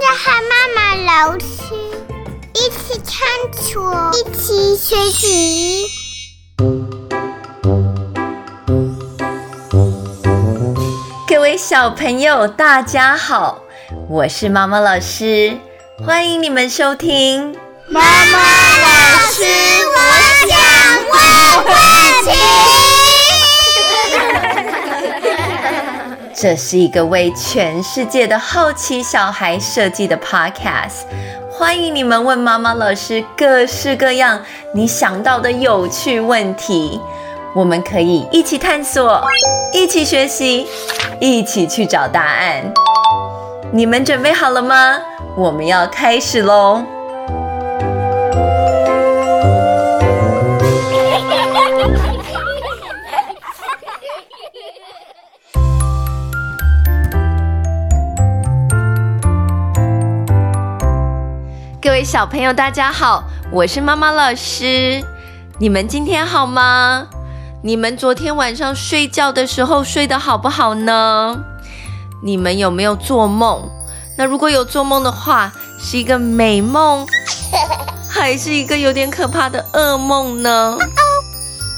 着和妈妈老师一起探索，一起学习。各位小朋友，大家好，我是妈妈老师，欢迎你们收听妈妈老师，我想问问题。这是一个为全世界的好奇小孩设计的 podcast，欢迎你们问妈妈老师各式各样你想到的有趣问题，我们可以一起探索，一起学习，一起去找答案。你们准备好了吗？我们要开始喽！位小朋友，大家好，我是妈妈老师。你们今天好吗？你们昨天晚上睡觉的时候睡得好不好呢？你们有没有做梦？那如果有做梦的话，是一个美梦，还是一个有点可怕的噩梦呢？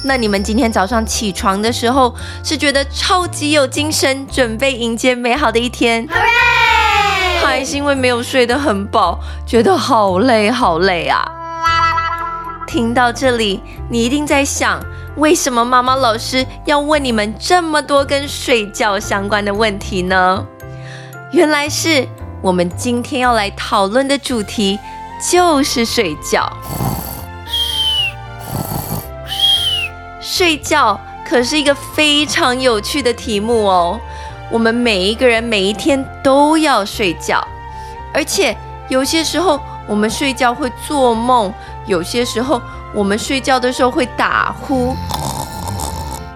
那你们今天早上起床的时候，是觉得超级有精神，准备迎接美好的一天？还是因为没有睡得很饱，觉得好累好累啊！听到这里，你一定在想，为什么妈妈老师要问你们这么多跟睡觉相关的问题呢？原来是我们今天要来讨论的主题就是睡觉。睡觉可是一个非常有趣的题目哦。我们每一个人每一天都要睡觉，而且有些时候我们睡觉会做梦，有些时候我们睡觉的时候会打呼，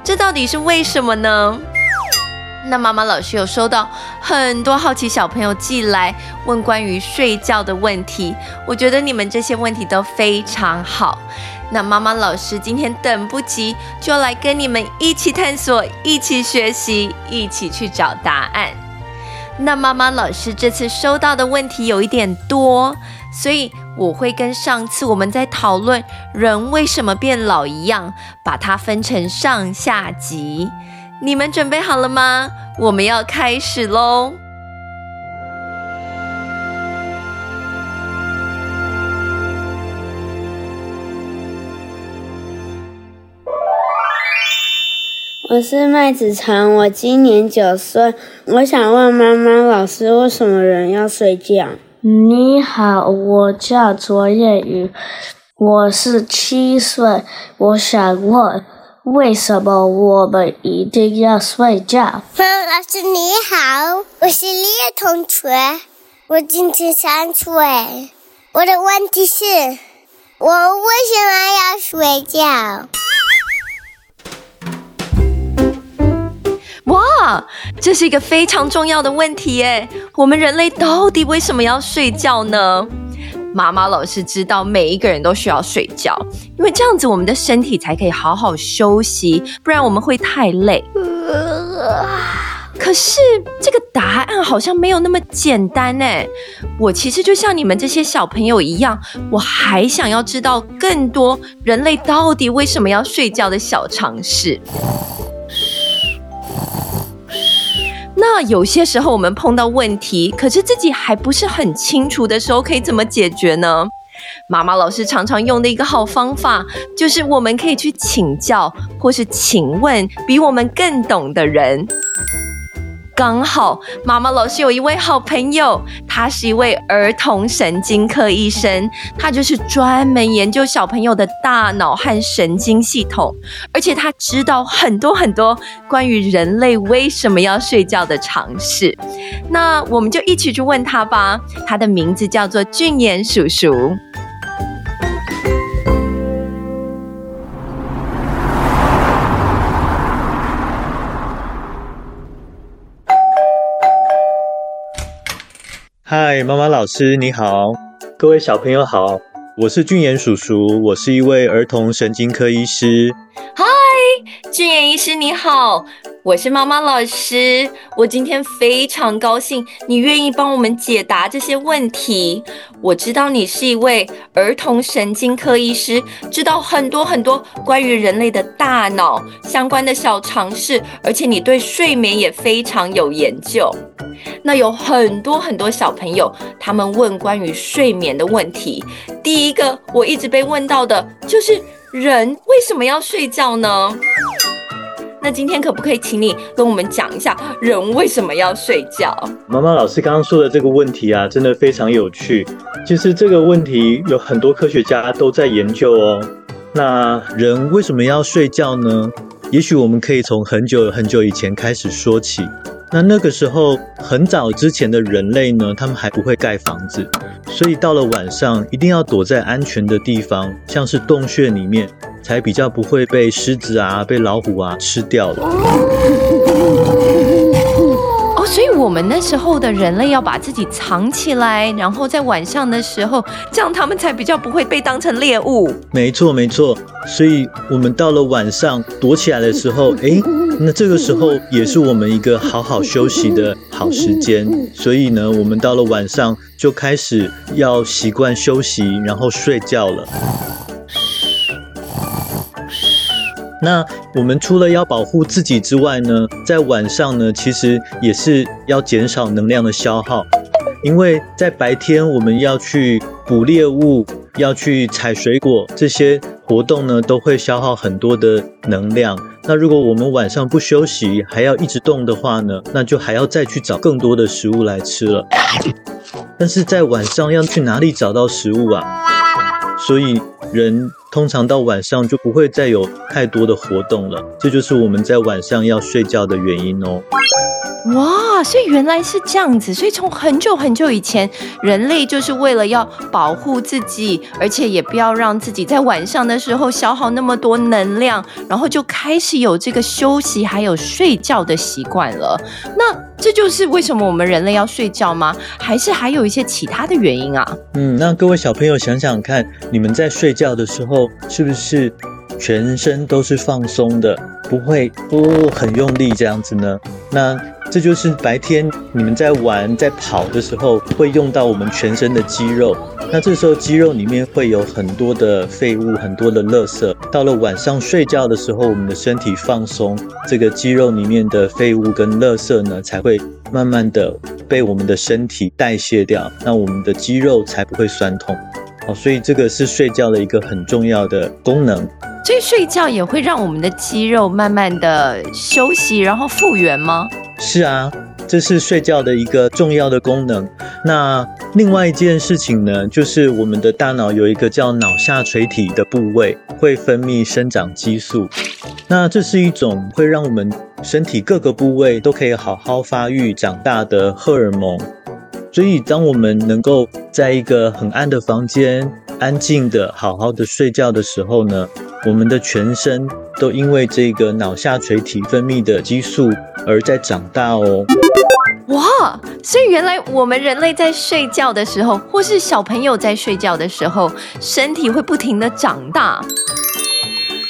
这到底是为什么呢？那妈妈老师有收到很多好奇小朋友寄来问关于睡觉的问题，我觉得你们这些问题都非常好。那妈妈老师今天等不及，就来跟你们一起探索，一起学习，一起去找答案。那妈妈老师这次收到的问题有一点多，所以我会跟上次我们在讨论人为什么变老一样，把它分成上下集。你们准备好了吗？我们要开始喽！我是麦子成，我今年九岁。我想问妈妈老师，为什么人要睡觉？你好，我叫卓叶宇，我是七岁。我想问，为什么我们一定要睡觉？妈妈老师你好，我是李同学，我今年三岁。我的问题是，我为什么要睡觉？哇，这是一个非常重要的问题耶！我们人类到底为什么要睡觉呢？妈妈老师知道，每一个人都需要睡觉，因为这样子我们的身体才可以好好休息，不然我们会太累。可是这个答案好像没有那么简单呢。我其实就像你们这些小朋友一样，我还想要知道更多人类到底为什么要睡觉的小常识。那有些时候我们碰到问题，可是自己还不是很清楚的时候，可以怎么解决呢？妈妈老师常常用的一个好方法，就是我们可以去请教，或是请问比我们更懂的人。刚好妈妈老师有一位好朋友，他是一位儿童神经科医生，他就是专门研究小朋友的大脑和神经系统，而且他知道很多很多关于人类为什么要睡觉的常识。那我们就一起去问他吧。他的名字叫做俊彦叔叔。嗨，妈妈老师你好，各位小朋友好，我是俊彦叔叔，我是一位儿童神经科医师。嗨，俊彦医师你好，我是妈妈老师。我今天非常高兴你愿意帮我们解答这些问题。我知道你是一位儿童神经科医师，知道很多很多关于人类的大脑相关的小常识，而且你对睡眠也非常有研究。那有很多很多小朋友，他们问关于睡眠的问题。第一个我一直被问到的就是。人为什么要睡觉呢？那今天可不可以请你跟我们讲一下，人为什么要睡觉？妈妈老师刚刚说的这个问题啊，真的非常有趣。其实这个问题有很多科学家都在研究哦。那人为什么要睡觉呢？也许我们可以从很久很久以前开始说起。那那个时候很早之前的人类呢，他们还不会盖房子，所以到了晚上一定要躲在安全的地方，像是洞穴里面，才比较不会被狮子啊、被老虎啊吃掉了。哦所以，我们那时候的人类要把自己藏起来，然后在晚上的时候，这样他们才比较不会被当成猎物。没错，没错。所以，我们到了晚上躲起来的时候，诶，那这个时候也是我们一个好好休息的好时间。所以呢，我们到了晚上就开始要习惯休息，然后睡觉了。那我们除了要保护自己之外呢，在晚上呢，其实也是要减少能量的消耗，因为在白天我们要去捕猎物、要去采水果这些活动呢，都会消耗很多的能量。那如果我们晚上不休息，还要一直动的话呢，那就还要再去找更多的食物来吃了。但是在晚上要去哪里找到食物啊？所以人。通常到晚上就不会再有太多的活动了，这就是我们在晚上要睡觉的原因哦。哇，所以原来是这样子，所以从很久很久以前，人类就是为了要保护自己，而且也不要让自己在晚上的时候消耗那么多能量，然后就开始有这个休息还有睡觉的习惯了。那这就是为什么我们人类要睡觉吗？还是还有一些其他的原因啊？嗯，那各位小朋友想想看，你们在睡觉的时候是不是全身都是放松的，不会哦很用力这样子呢？那这就是白天你们在玩、在跑的时候会用到我们全身的肌肉。那这时候肌肉里面会有很多的废物、很多的垃圾。到了晚上睡觉的时候，我们的身体放松，这个肌肉里面的废物跟垃圾呢，才会慢慢的被我们的身体代谢掉。那我们的肌肉才不会酸痛。好，所以这个是睡觉的一个很重要的功能。所以睡觉也会让我们的肌肉慢慢的休息，然后复原吗？是啊，这是睡觉的一个重要的功能。那另外一件事情呢，就是我们的大脑有一个叫脑下垂体的部位，会分泌生长激素。那这是一种会让我们身体各个部位都可以好好发育长大的荷尔蒙。所以，当我们能够在一个很暗的房间，安静的好好的睡觉的时候呢，我们的全身都因为这个脑下垂体分泌的激素而在长大哦。哇，所以原来我们人类在睡觉的时候，或是小朋友在睡觉的时候，身体会不停的长大。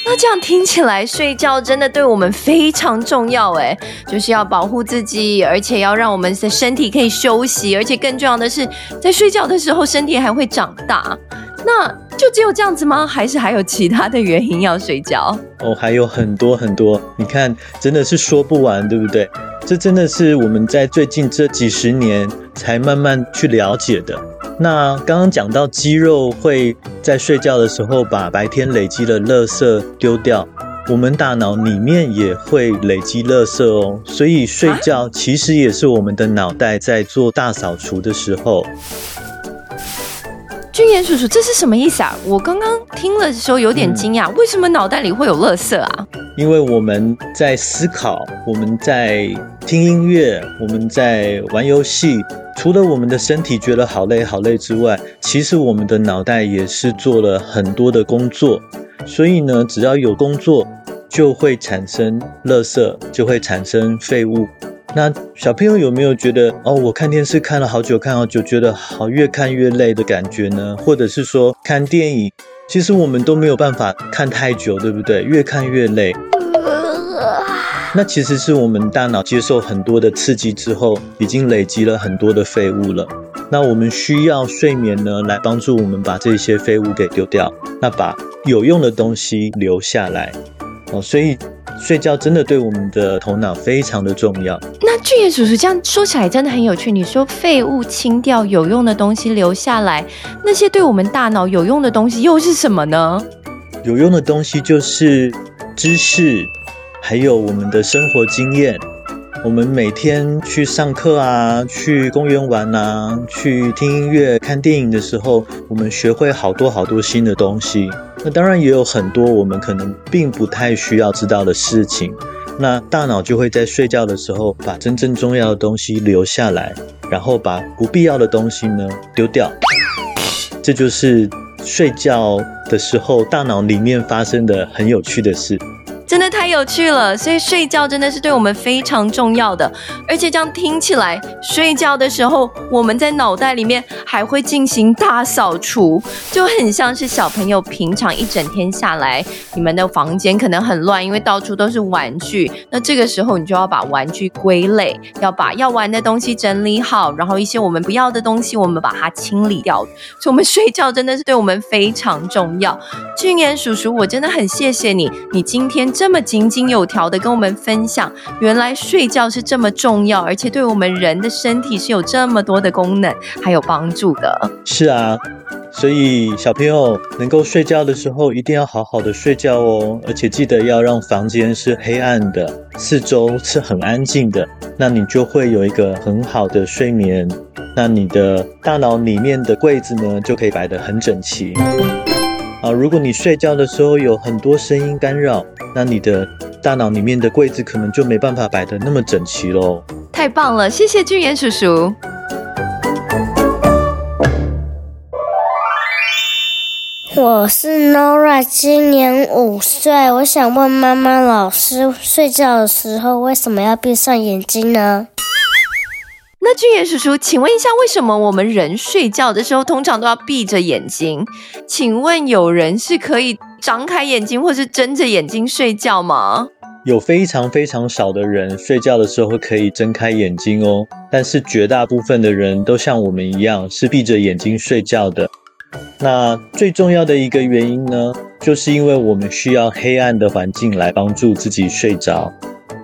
那这样听起来，睡觉真的对我们非常重要诶，就是要保护自己，而且要让我们的身体可以休息，而且更重要的是，在睡觉的时候，身体还会长大。那就只有这样子吗？还是还有其他的原因要睡觉？哦，还有很多很多，你看，真的是说不完，对不对？这真的是我们在最近这几十年才慢慢去了解的。那刚刚讲到肌肉会在睡觉的时候把白天累积的垃圾丢掉，我们大脑里面也会累积垃圾哦。所以睡觉其实也是我们的脑袋在做大扫除的时候。俊彦叔叔，这是什么意思啊？我刚刚听了的时候有点惊讶，嗯，为什么脑袋里会有垃圾啊？因为我们在思考，我们在听音乐，我们在玩游戏。除了我们的身体觉得好累好累之外，其实我们的脑袋也是做了很多的工作。所以呢，只要有工作，就会产生垃圾，就会产生废物。那小朋友有没有觉得哦，我看电视看了好久，看好久，觉得好越看越累的感觉呢？或者是说看电影，其实我们都没有办法看太久，对不对？越看越累。那其实是我们大脑接受很多的刺激之后，已经累积了很多的废物了。那我们需要睡眠呢，来帮助我们把这些废物给丢掉，那把有用的东西留下来。哦，所以睡觉真的对我们的头脑非常的重要。那俊彦叔叔这样说起来真的很有趣。你说废物清掉，有用的东西留下来，那些对我们大脑有用的东西又是什么呢？有用的东西就是知识，还有我们的生活经验。我们每天去上课啊，去公园玩啊，去听音乐、看电影的时候，我们学会好多好多新的东西。那当然也有很多我们可能并不太需要知道的事情。那大脑就会在睡觉的时候把真正重要的东西留下来，然后把不必要的东西呢丢掉。这就是睡觉的时候大脑里面发生的很有趣的事。真的太有趣了，所以睡觉真的是对我们非常重要的。而且这样听起来，睡觉的时候我们在脑袋里面还会进行大扫除，就很像是小朋友平常一整天下来，你们的房间可能很乱，因为到处都是玩具。那这个时候你就要把玩具归类，要把要玩的东西整理好，然后一些我们不要的东西我们把它清理掉。所以我们睡觉真的是对我们非常重要。俊言叔叔，我真的很谢谢你，你今天。这么井井有条的跟我们分享，原来睡觉是这么重要，而且对我们人的身体是有这么多的功能，还有帮助的。是啊，所以小朋友能够睡觉的时候，一定要好好的睡觉哦，而且记得要让房间是黑暗的，四周是很安静的，那你就会有一个很好的睡眠。那你的大脑里面的柜子呢，就可以摆得很整齐。啊，如果你睡觉的时候有很多声音干扰，那你的大脑里面的柜子可能就没办法摆得那么整齐喽。太棒了，谢谢俊彦叔叔。我是 Nora，今年五岁。我想问妈妈老师，睡觉的时候为什么要闭上眼睛呢？那俊彦叔叔，请问一下，为什么我们人睡觉的时候通常都要闭着眼睛？请问有人是可以张开眼睛或是睁着眼睛睡觉吗？有非常非常少的人睡觉的时候可以睁开眼睛哦，但是绝大部分的人都像我们一样是闭着眼睛睡觉的。那最重要的一个原因呢，就是因为我们需要黑暗的环境来帮助自己睡着。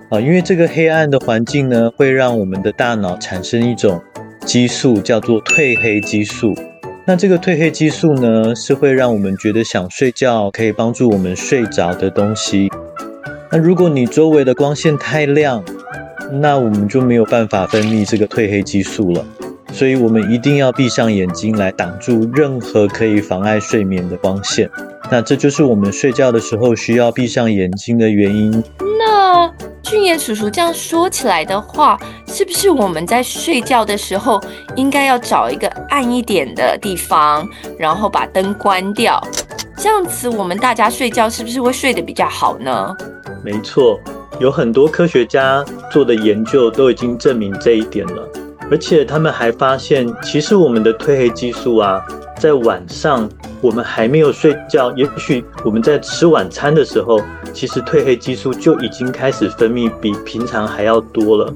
啊，因为这个黑暗的环境呢，会让我们的大脑产生一种激素，叫做褪黑激素。那这个褪黑激素呢，是会让我们觉得想睡觉，可以帮助我们睡着的东西。那如果你周围的光线太亮，那我们就没有办法分泌这个褪黑激素了。所以我们一定要闭上眼睛来挡住任何可以妨碍睡眠的光线。那这就是我们睡觉的时候需要闭上眼睛的原因。那俊彦叔叔这样说起来的话，是不是我们在睡觉的时候应该要找一个暗一点的地方，然后把灯关掉？这样子我们大家睡觉是不是会睡得比较好呢？没错，有很多科学家做的研究都已经证明这一点了，而且他们还发现，其实我们的褪黑激素啊，在晚上我们还没有睡觉，也许我们在吃晚餐的时候。其实褪黑激素就已经开始分泌，比平常还要多了。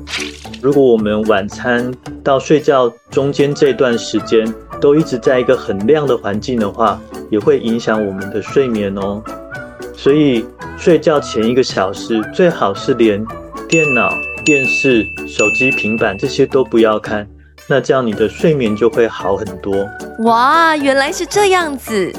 如果我们晚餐到睡觉中间这段时间都一直在一个很亮的环境的话，也会影响我们的睡眠哦。所以睡觉前一个小时最好是连电脑、电视、手机、平板这些都不要看，那这样你的睡眠就会好很多。哇，原来是这样子。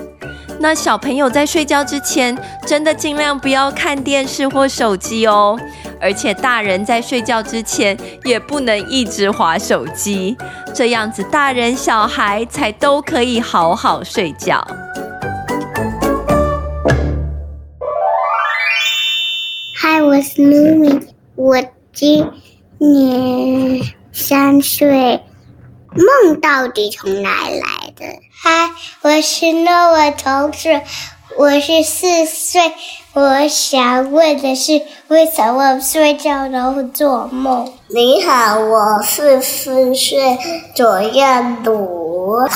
那小朋友在睡觉之前，真的尽量不要看电视或手机哦。而且大人在睡觉之前也不能一直滑手机，这样子大人小孩才都可以好好睡觉。嗨，我是露米，我今年三岁。梦到底从哪来的？嗨，我是诺瓦同学，我是四岁。我想问的是，为什么睡觉都会做梦？你好，我是四岁左右读。为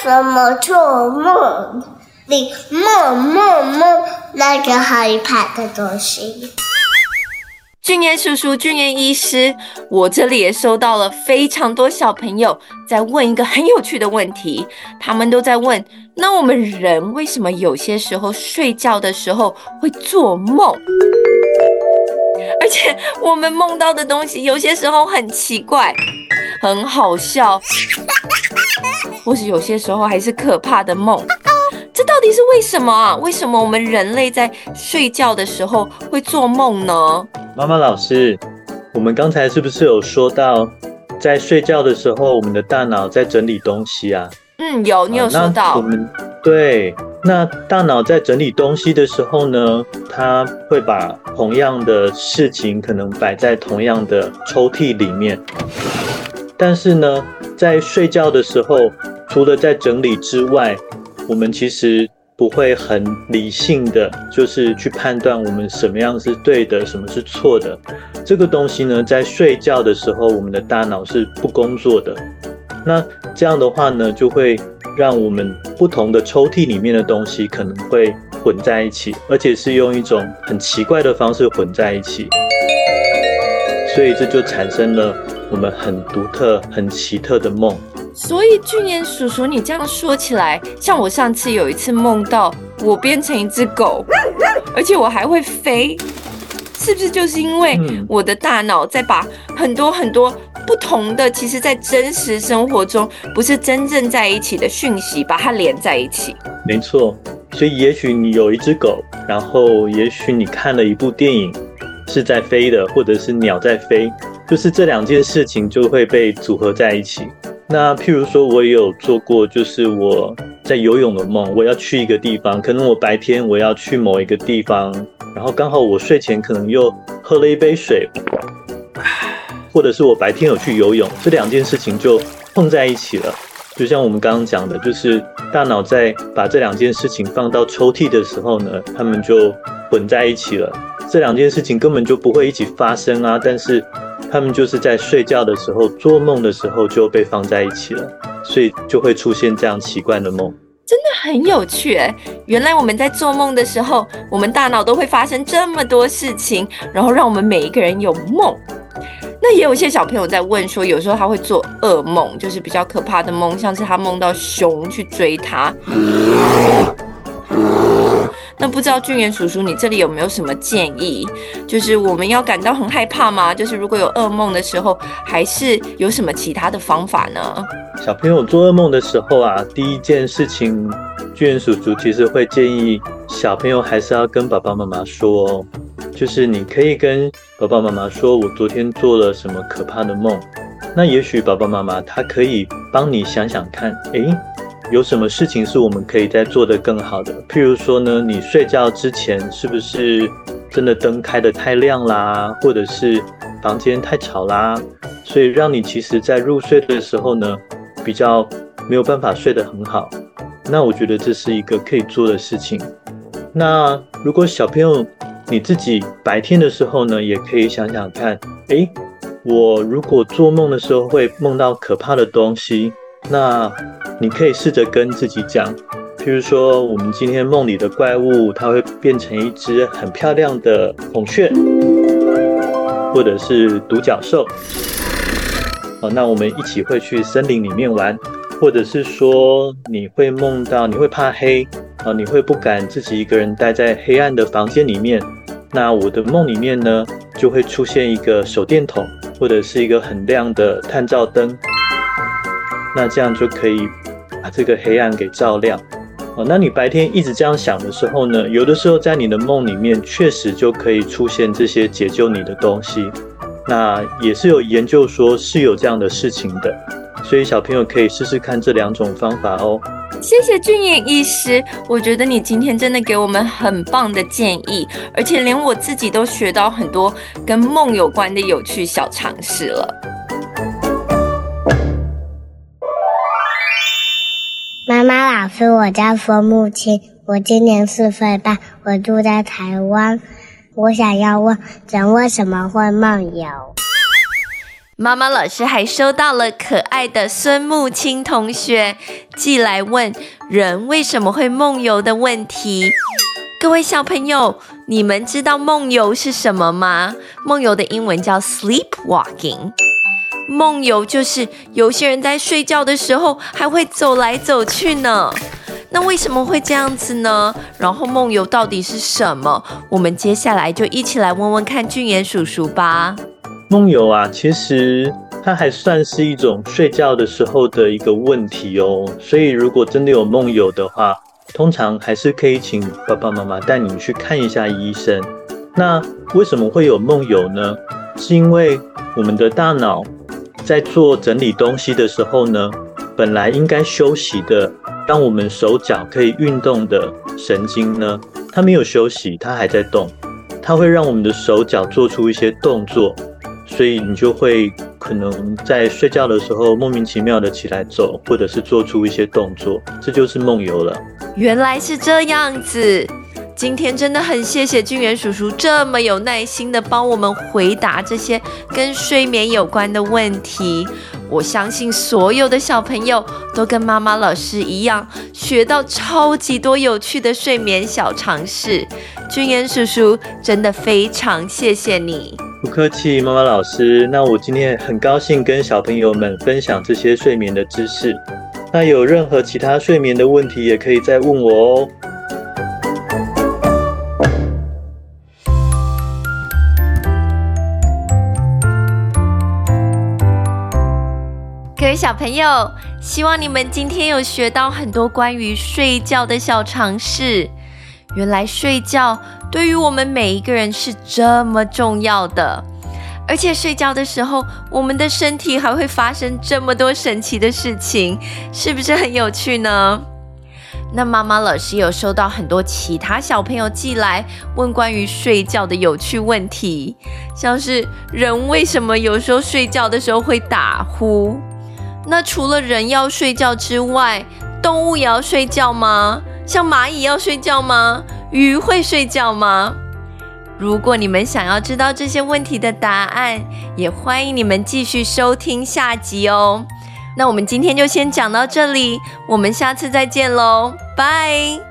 什么做梦？你梦梦梦那个害怕的东西。俊彦叔叔、俊彦医师，我这里也收到了非常多小朋友在问一个很有趣的问题，他们都在问：那我们人为什么有些时候睡觉的时候会做梦？而且我们梦到的东西有些时候很奇怪，很好笑，或是有些时候还是可怕的梦。这到底是为什么啊？为什么我们人类在睡觉的时候会做梦呢？妈妈老师，我们刚才是不是有说到，在睡觉的时候，我们的大脑在整理东西啊？嗯，有，你有说到。我们对，那大脑在整理东西的时候呢，它会把同样的事情可能摆在同样的抽屉里面。但是呢，在睡觉的时候，除了在整理之外，我们其实不会很理性的，就是去判断我们什么样是对的，什么是错的。这个东西呢，在睡觉的时候，我们的大脑是不工作的。那这样的话呢，就会让我们不同的抽屉里面的东西可能会混在一起，而且是用一种很奇怪的方式混在一起。所以这就产生了我们很独特、很奇特的梦。所以俊彦叔叔，你这样说起来，像我上次有一次梦到我变成一只狗，而且我还会飞，是不是就是因为我的大脑在把很多很多不同的，其实在真实生活中不是真正在一起的讯息，把它连在一起？没错，所以也许你有一只狗，然后也许你看了一部电影是在飞的，或者是鸟在飞，就是这两件事情就会被组合在一起。那譬如说，我也有做过，就是我在游泳的梦，我要去一个地方，可能我白天我要去某一个地方，然后刚好我睡前可能又喝了一杯水，或者是我白天有去游泳，这两件事情就碰在一起了。就像我们刚刚讲的，就是大脑在把这两件事情放到抽屉的时候呢，它们就混在一起了。这两件事情根本就不会一起发生啊，但是。他们就是在睡觉的时候，做梦的时候就被放在一起了，所以就会出现这样奇怪的梦。真的很有趣诶，原来我们在做梦的时候，我们大脑都会发生这么多事情，然后让我们每一个人有梦。那也有些小朋友在问说，有时候他会做噩梦，就是比较可怕的梦，像是他梦到熊去追他。那不知道俊彦叔叔，你这里有没有什么建议？就是我们要感到很害怕吗？就是如果有噩梦的时候，还是有什么其他的方法呢？小朋友做噩梦的时候啊，第一件事情，俊彦叔叔其实会建议小朋友还是要跟爸爸妈妈说哦，就是你可以跟爸爸妈妈说，我昨天做了什么可怕的梦。那也许爸爸妈妈他可以帮你想想看，诶。有什么事情是我们可以再做得更好的？譬如说呢，你睡觉之前是不是真的灯开得太亮啦，或者是房间太吵啦，所以让你其实在入睡的时候呢，比较没有办法睡得很好。那我觉得这是一个可以做的事情。那如果小朋友你自己白天的时候呢，也可以想想看，诶，我如果做梦的时候会梦到可怕的东西，那。你可以试着跟自己讲，譬如说，我们今天梦里的怪物，它会变成一只很漂亮的孔雀，或者是独角兽。好，那我们一起会去森林里面玩，或者是说，你会梦到你会怕黑，啊，你会不敢自己一个人待在黑暗的房间里面。那我的梦里面呢，就会出现一个手电筒，或者是一个很亮的探照灯。那这样就可以。把这个黑暗给照亮，哦，那你白天一直这样想的时候呢，有的时候在你的梦里面确实就可以出现这些解救你的东西。那也是有研究说是有这样的事情的，所以小朋友可以试试看这两种方法哦。谢谢俊彦医师，我觉得你今天真的给我们很棒的建议，而且连我自己都学到很多跟梦有关的有趣小常识了。妈妈老师，我叫孙木青，我今年四岁半，我住在台湾。我想要问，人为什么会梦游？妈妈老师还收到了可爱的孙木青同学寄来问人为什么会梦游的问题。各位小朋友，你们知道梦游是什么吗？梦游的英文叫 sleepwalking。梦游就是有些人在睡觉的时候还会走来走去呢。那为什么会这样子呢？然后梦游到底是什么？我们接下来就一起来问问看俊彦叔叔吧。梦游啊，其实它还算是一种睡觉的时候的一个问题哦。所以如果真的有梦游的话，通常还是可以请爸爸妈妈带你们去看一下医生。那为什么会有梦游呢？是因为我们的大脑在做整理东西的时候呢，本来应该休息的，让我们手脚可以运动的神经呢，它没有休息，它还在动，它会让我们的手脚做出一些动作，所以你就会。可能在睡觉的时候莫名其妙的起来走，或者是做出一些动作，这就是梦游了。原来是这样子，今天真的很谢谢俊元叔叔这么有耐心的帮我们回答这些跟睡眠有关的问题。我相信所有的小朋友都跟妈妈老师一样，学到超级多有趣的睡眠小常识。俊元叔叔真的非常谢谢你，不客气，妈妈老师。那我今天很高兴跟小朋友们分享这些睡眠的知识。那有任何其他睡眠的问题，也可以再问我哦。位小朋友，希望你们今天有学到很多关于睡觉的小常识。原来睡觉对于我们每一个人是这么重要的，而且睡觉的时候，我们的身体还会发生这么多神奇的事情，是不是很有趣呢？那妈妈老师有收到很多其他小朋友寄来问关于睡觉的有趣问题，像是人为什么有时候睡觉的时候会打呼？那除了人要睡觉之外，动物也要睡觉吗？像蚂蚁要睡觉吗？鱼会睡觉吗？如果你们想要知道这些问题的答案，也欢迎你们继续收听下集哦。那我们今天就先讲到这里，我们下次再见喽，拜。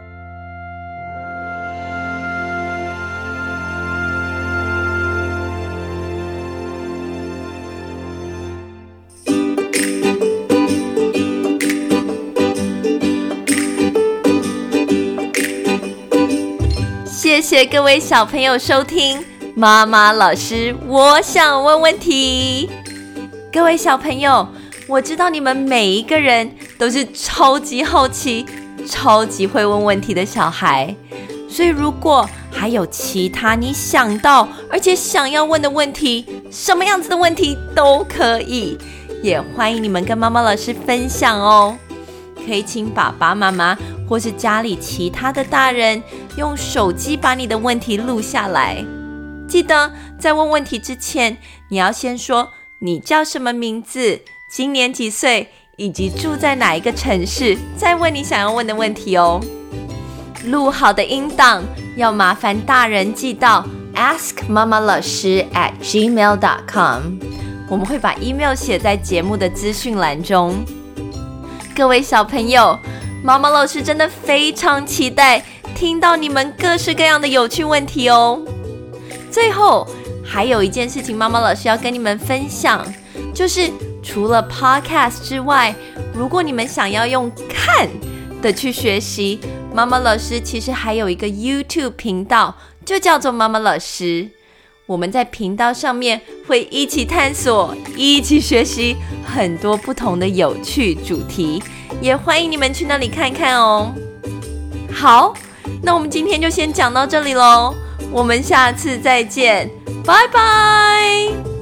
谢各位小朋友收听妈妈老师，我想问问题。各位小朋友，我知道你们每一个人都是超级好奇、超级会问问题的小孩，所以如果还有其他你想到而且想要问的问题，什么样子的问题都可以，也欢迎你们跟妈妈老师分享哦。可以请爸爸妈妈或是家里其他的大人用手机把你的问题录下来。记得在问问题之前，你要先说你叫什么名字、今年几岁，以及住在哪一个城市，再问你想要问的问题哦。录好的音档要麻烦大人寄到 askmamalashi@gmail.com，我们会把 email 写在节目的资讯栏中。各位小朋友，妈妈老师真的非常期待听到你们各式各样的有趣问题哦。最后，还有一件事情，妈妈老师要跟你们分享，就是除了 Podcast 之外，如果你们想要用看的去学习，妈妈老师其实还有一个 YouTube 频道，就叫做妈妈老师。我们在频道上面会一起探索，一起学习很多不同的有趣主题，也欢迎你们去那里看看哦。好，那我们今天就先讲到这里喽，我们下次再见，拜拜。